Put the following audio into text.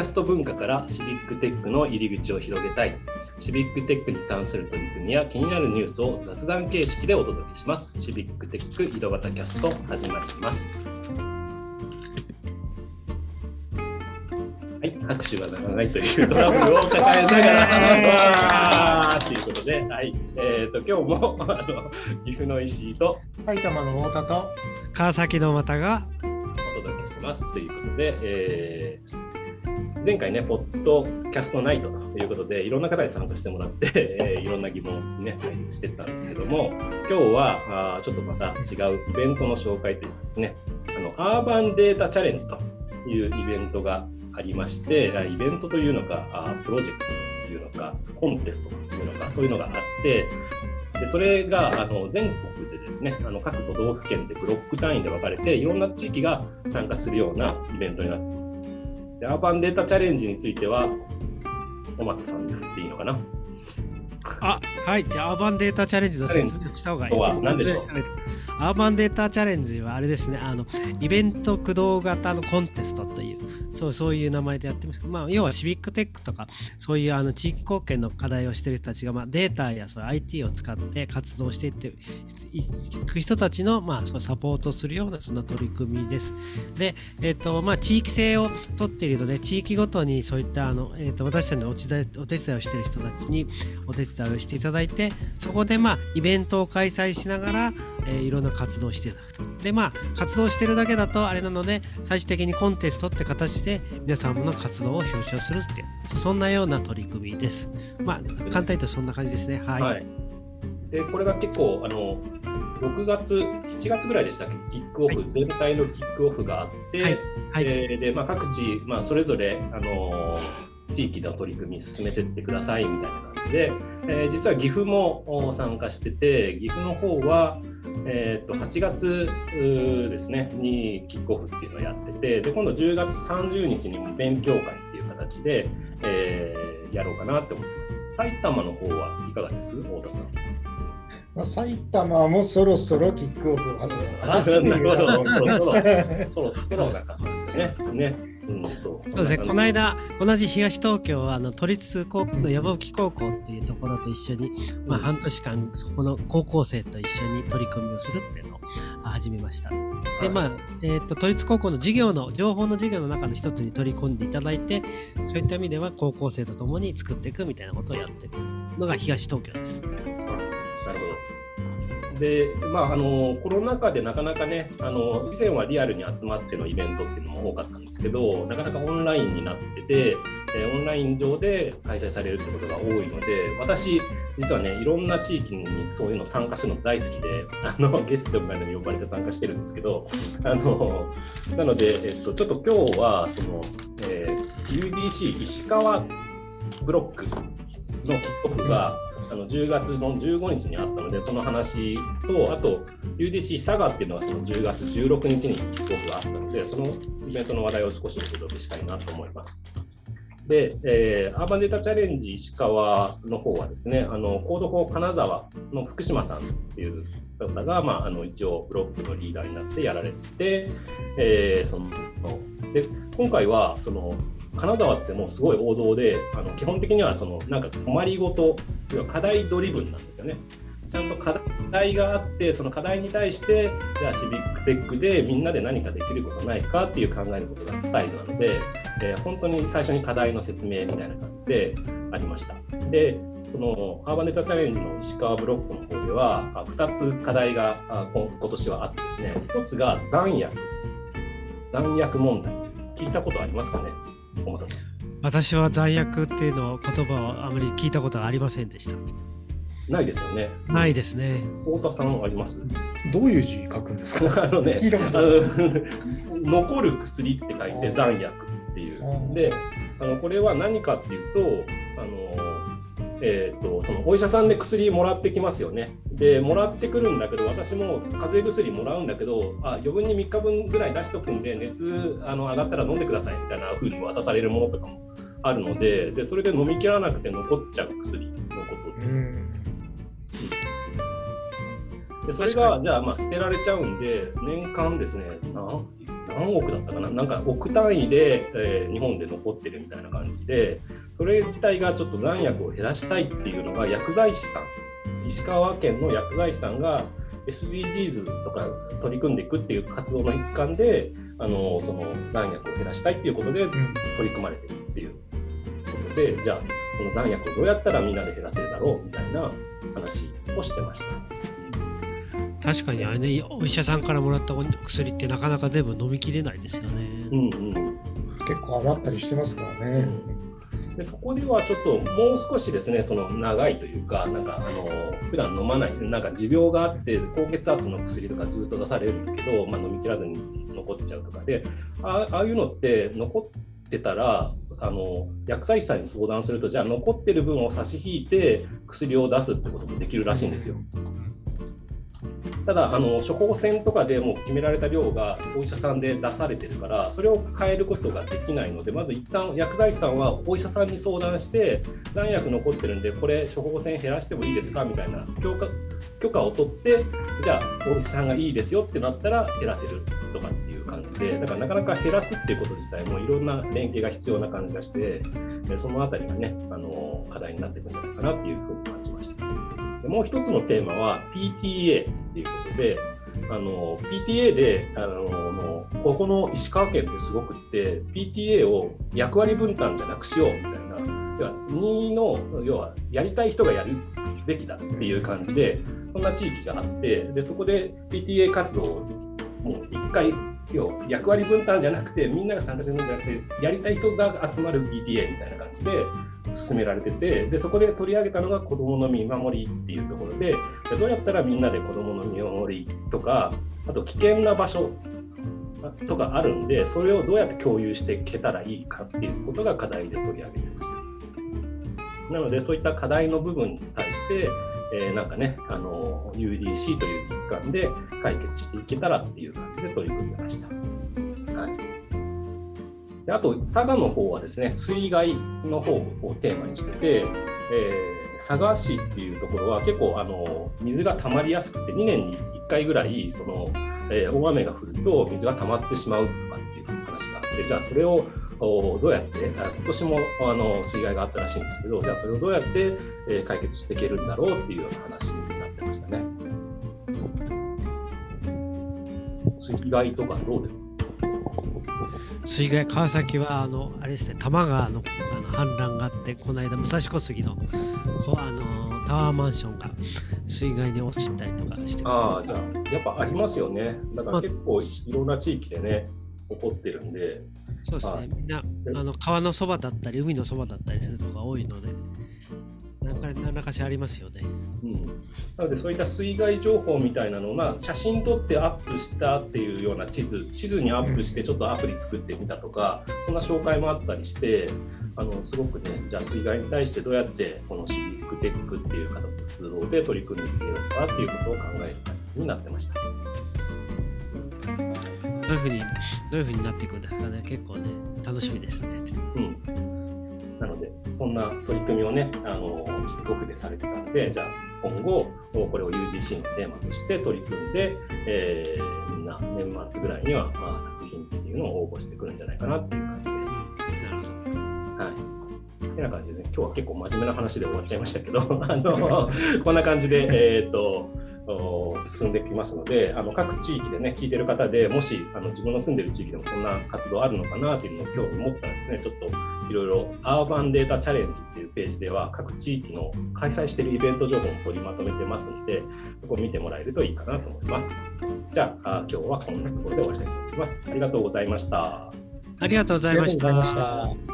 キャスト文化からシビックテックの入り口を広げたい。シビックテックに関する取り組みや気になるニュースを雑談形式でお届けします。シビックテック井戸端キャスト始まります。はい、拍手が鳴らないというトラブルを抱えながら、ということで、はい、えっ、ー、と今日もあの岐阜の石井と埼玉の太田と川崎の又がお届けしますということで、えー、前回ね、ポッドキャストナイトということで、いろんな方に参加してもらって、えー、いろんな疑問にね、解決してたんですけども、今日はあちょっとまた違うイベントの紹介というかですね、あのアーバンデータチャレンジというイベントがありまして、イベントというのか、プロジェクトというのか、コンテストというのか、そういうのがあって、でそれがあの全国でですね、あの各都道府県でブロック単位で分かれて、いろんな地域が参加するようなイベントになって。でアーバンデータチャレンジについては、小松さんに振っていいのかな？あはい、じゃあ、アーバンデータチャレンジの説明をした方がいい。何でしょう？アーバンデータチャレンジはあれですね、あのイベント駆動型のコンテストという、そうそういう名前でやってます。まあ、要はシビックテックとか、そういうあの地域貢献の課題をしてる人たちが、まあ、データやそう IT を使って活動していっていく人たちの、まあ、そのサポートするようなその取り組みです。で、え、ー、とまあ、地域性をとっているので、地域ごとにそういったあの、えーと、私たちのお手伝いをしている人たちにお手伝いをしていただいて、そこで、まあ、イベントを開催しながら、えー、いろんな活動をしていただくと。で、まあ、活動してるだけだとあれなので、最終的にコンテストって形で皆さんの活動を表彰するってそんなような取り組みです。まあ、簡単に言うとそんな感じですね。はい。はい、で、これが結構、あの、6月、7月ぐらいでしたっけ、キックオフ、はい、全体のキックオフがあって、はい、はい、えー、でまあ、各地、まあ、それぞれ、あのー地域の取り組み進めてってくださいみたいな感じで、えー、実は岐阜も参加してて岐阜の方は、えー、と8月ですねにキックオフっていうのをやっててで今度10月30日にも勉強会っていう形で、えー、やろうかなって思ってます埼玉の方はいかがです？太田さんまあ、埼玉もそろそろキックオフを始めます。なるほど、そろそろだからね。ねそうですね、この間、同じ東東京はあの都立高校の山吹高校っていうところと一緒に、まあ、半年間、そこの高校生と一緒に取り組みをするっていうのを始めました。で、まあ、えっ、ー、と、都立高校の授業の、情報の授業の中の一つに取り込んでいただいて、そういった意味では高校生と共に作っていくみたいなことをやっていくのが東東京です。で、まあ、あのコロナ禍でなかなかねあの以前はリアルに集まってのイベントっていうのも多かったんですけどなかなかオンラインになってて、えオンライン上で開催されるってことが多いので私実はねいろんな地域にそういうの参加するの大好きで あのゲストとかにも呼ばれて参加してるんですけどあのなので、えっと、ちょっと今日はその、えー、UDC 石川ブロックのキックオフが、あの10月の15日にあったので、その話と、あと UDC 佐賀っていうのはその10月16日にキックオフがあったので、そのイベントの話題を少しお届けしたいなと思います。で、えー、アーバンデータチャレンジ石川の方はですね、あの Code for 金沢の福島さんっていう方が、まあ、あの一応ブロックのリーダーになってやられて、えー、そので今回はその金沢ってもうすごい王道であの基本的にはそのなんか泊まりごと要は課題ドリブンなんですよね。ちゃんと課題があってその課題に対してじゃあシビックテックでみんなで何かできることないかっていう考えることがスタイルなので、えー、本当に最初に課題の説明みたいな感じでありました。でこのアーバンネタチャレンジの石川ブロックの方では2つ課題が今年はあってですね1つが残薬残薬問題聞いたことありますかね小俣さん私は罪悪っていうの言葉をあまり聞いたことはありませんでした。ないですよね。ないですね。太田さんあります？どういう字書くんですか？あのね、残る薬って書いて残薬っていう。で、あのこれは何かっていうと、あのえーと、そのお医者さんで薬もらってきますよね。でもらってくるんだけど私も風邪薬もらうんだけどあ余分に3日分ぐらい出しとくんで熱あの上がったら飲んでくださいみたいな風に渡されるものとかもあるのででそれで飲みきらなくて残っちゃう薬のことです。でそれがじゃあまあ捨てられちゃうんで、年間ですね、何何億だったかな、なんか億単位で、えー日本で残ってるみたいな感じで、それ自体がちょっと残薬を減らしたいっていうのが、薬剤師さん、石川県の薬剤師さんが SDGs とか取り組んでいくっていう活動の一環で、あのその残薬を減らしたいっていうことでうん取り組まれてるっていうことで、じゃあ、この残薬をどうやったらみんなで減らせるだろうみたいな話をしてました。確かにあれね、お医者さんからもらったお薬ってなかなか全部飲みきれないですよね。うんうん結構余ったりしてますからね。でそこではちょっともう少しですね、その長いというか、なんかあの普段飲まない、なんか持病があって、高血圧の薬とかずっと出されるけど、まあ、飲み切らずに残っちゃうとかで、あああいうのって残ってたら、あの薬剤師さんに相談すると、じゃあ残ってる分を差し引いて薬を出すってこともできるらしいんですよ。ただあの、処方箋とかでもう決められた量がお医者さんで出されてるから、それを変えることができないので、まず一旦薬剤師さんはお医者さんに相談して、残薬残ってるんで、これ、処方箋減らしてもいいですかみたいな許可許可を取って、じゃあ、お医者さんがいいですよってなったら減らせるとかっていう感じで、だからなかなか減らすっていうこと自体もいろんな連携が必要な感じがして、でそのあたりがね、あの課題になっていくんじゃないかなっていうふうに感じました。もう一つのテーマは PTA っていうことで、あの PTA であのもうここの石川県ってすごくって PTA を役割分担じゃなくしようみたいな要は任意の要はやりたい人がやるべきだっていう感じでそんな地域があってでそこで PTA 活動をもう一回要は役割分担じゃなくてみんなが参加するんじゃなくてやりたい人が集まる PTA みたいな感じで進められててでそこで取り上げたのが子どもの見守りっていうところでどうやったらみんなで子どもの見守りとかあと危険な場所とかあるんでそれをどうやって共有していけたらいいかっていうことが課題で取り上げてました。なのでそういった課題の部分に対して、えーなんかねあの UDC という一環で解決していけたらっていう感じで取り組んでました。であと、佐賀の方はですね、水害の方をテーマにしてて、えー佐賀市っていうところは結構あの水が溜まりやすくて、2年に1回ぐらいその、えー大雨が降ると水が溜まってしまうとかっていう話があって、じゃあそれをどうやって、今年もあの水害があったらしいんですけど、じゃあそれをどうやって、解決していけるんだろうっていうような話になってましたね。水害とかどうですか？水害、川崎は、あの、あれですね、多摩川のあの氾濫があって、この間、武蔵小杉のこあのタワーマンションが水害に落ちたりとかしてああ、ます、じゃあ、やっぱありますよね。だからまあ結構いろんな地域でね、起こってるんで、そうですはい。ね、みんなあの川のそばだったり、海のそばだったりするとこが多いので、何らかしらありますよね。うん、なのでそういった水害情報みたいなのを、まあ、写真撮ってアップしたっていうような地図、地図にアップしてちょっとアプリ作ってみたとか、そんな紹介もあったりして、あのすごくね、じゃあ水害に対してどうやってこのシビックテックっていう活動で取り組んでいけるのかっていうことを考える会になってました。どういうふうに、どういうふうになっていくんですかね、結構ね、楽しみですね。うん、そんな取り組みをね、あのキックオフでされてたので、じゃあ、今後、これを UDC のテーマとして取り組んで、えーみんな年末ぐらいには、まあ、作品っていうのを応募してくるんじゃないかなっていう感じです。なるほど。はい。てな感じでね、今日は結構真面目な話で終わっちゃいましたけど、あのこんな感じで、えー、とお進んできますので、あの各地域でね、聞いてる方でもしあの自分の住んでる地域でもそんな活動あるのかなというのを今日思ったらですね、ちょっといろいろアーバンデータチャレンジっていうページでは、各地域の開催しているイベント情報も取りまとめてますので、そこを見てもらえるといいかなと思います。じゃあ、あ今日はこんなところで終わりたいと思います。ありがとうございました。ありがとうございまし。た。